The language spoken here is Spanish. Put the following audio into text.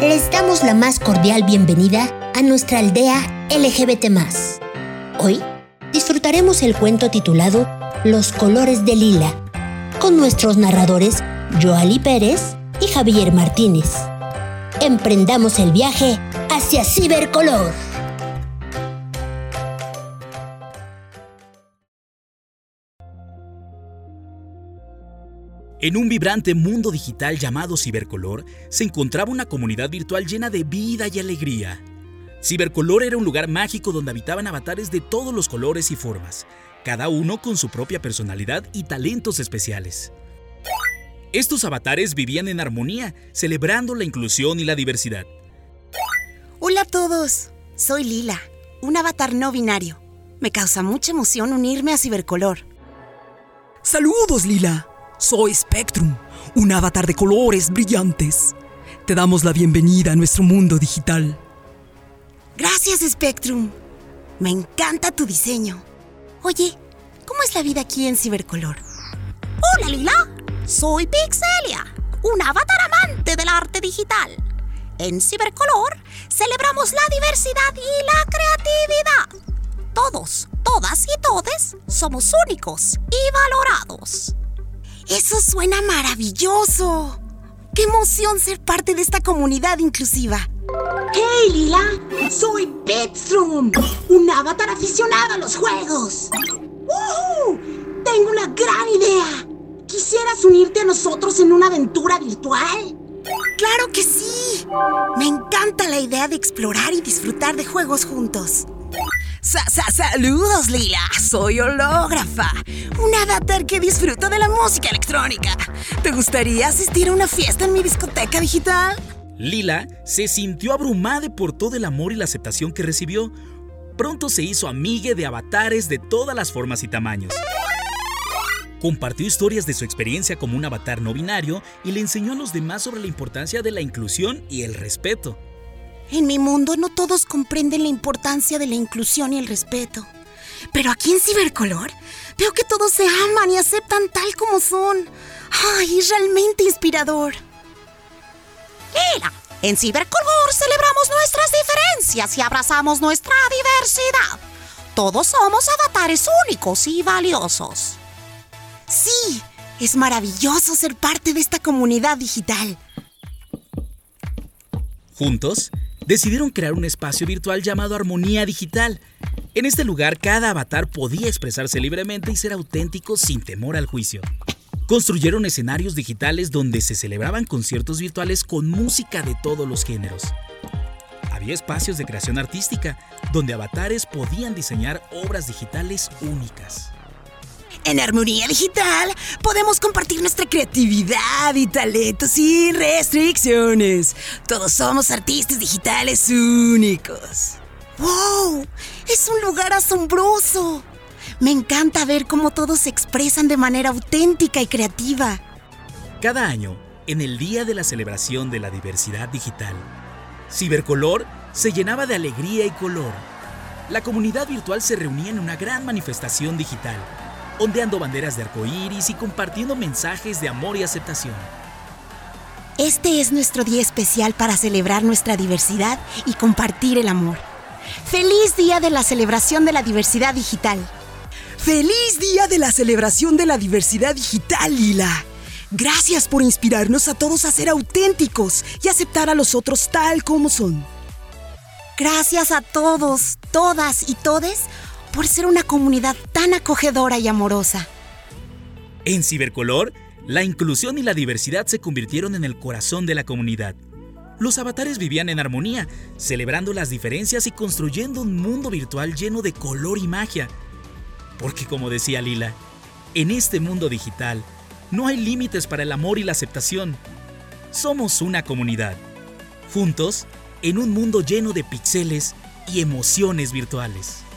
Les damos la más cordial bienvenida a nuestra aldea LGBT. Hoy disfrutaremos el cuento titulado Los colores de lila, con nuestros narradores Joali Pérez y Javier Martínez. Emprendamos el viaje hacia Cibercolor. En un vibrante mundo digital llamado Cibercolor se encontraba una comunidad virtual llena de vida y alegría. Cibercolor era un lugar mágico donde habitaban avatares de todos los colores y formas, cada uno con su propia personalidad y talentos especiales. Estos avatares vivían en armonía, celebrando la inclusión y la diversidad. Hola a todos, soy Lila, un avatar no binario. Me causa mucha emoción unirme a Cibercolor. Saludos, Lila. Soy Spectrum, un avatar de colores brillantes. Te damos la bienvenida a nuestro mundo digital. Gracias, Spectrum. Me encanta tu diseño. Oye, ¿cómo es la vida aquí en Cibercolor? Hola, Lila. Soy Pixelia, un avatar amante del arte digital. En Cibercolor celebramos la diversidad y la creatividad. Todos, todas y todes somos únicos y valorados. Eso suena maravilloso. ¡Qué emoción ser parte de esta comunidad inclusiva! ¡Hey, Lila! Soy Petstrom, un avatar aficionado a los juegos. ¡Woohoo! Tengo una gran idea. ¿Quisieras unirte a nosotros en una aventura virtual? ¡Claro que sí! Me encanta la idea de explorar y disfrutar de juegos juntos. Saludos, Lila. Soy hológrafa, un avatar que disfruta de la música electrónica. ¿Te gustaría asistir a una fiesta en mi discoteca digital? Lila se sintió abrumada por todo el amor y la aceptación que recibió. Pronto se hizo amiga de avatares de todas las formas y tamaños. Compartió historias de su experiencia como un avatar no binario y le enseñó a los demás sobre la importancia de la inclusión y el respeto. En mi mundo no todos comprenden la importancia de la inclusión y el respeto. Pero aquí en Cibercolor veo que todos se aman y aceptan tal como son. ¡Ay, es realmente inspirador! Mira, en Cibercolor celebramos nuestras diferencias y abrazamos nuestra diversidad. Todos somos avatares únicos y valiosos. Sí, es maravilloso ser parte de esta comunidad digital. Juntos, decidieron crear un espacio virtual llamado Armonía Digital. En este lugar, cada avatar podía expresarse libremente y ser auténtico sin temor al juicio. Construyeron escenarios digitales donde se celebraban conciertos virtuales con música de todos los géneros. Había espacios de creación artística donde avatares podían diseñar obras digitales únicas. En Armonía Digital podemos compartir nuestra creatividad y talentos sin restricciones. Todos somos artistas digitales únicos. ¡Wow! Es un lugar asombroso. Me encanta ver cómo todos se expresan de manera auténtica y creativa. Cada año, en el Día de la Celebración de la Diversidad Digital, Cibercolor se llenaba de alegría y color. La comunidad virtual se reunía en una gran manifestación digital ondeando banderas de arcoíris y compartiendo mensajes de amor y aceptación. Este es nuestro día especial para celebrar nuestra diversidad y compartir el amor. ¡Feliz Día de la Celebración de la Diversidad Digital! ¡Feliz Día de la Celebración de la Diversidad Digital, Lila! Gracias por inspirarnos a todos a ser auténticos y aceptar a los otros tal como son. Gracias a todos, todas y todes por ser una comunidad tan acogedora y amorosa. En Cibercolor, la inclusión y la diversidad se convirtieron en el corazón de la comunidad. Los avatares vivían en armonía, celebrando las diferencias y construyendo un mundo virtual lleno de color y magia. Porque como decía Lila, en este mundo digital no hay límites para el amor y la aceptación. Somos una comunidad. Juntos, en un mundo lleno de pixeles y emociones virtuales.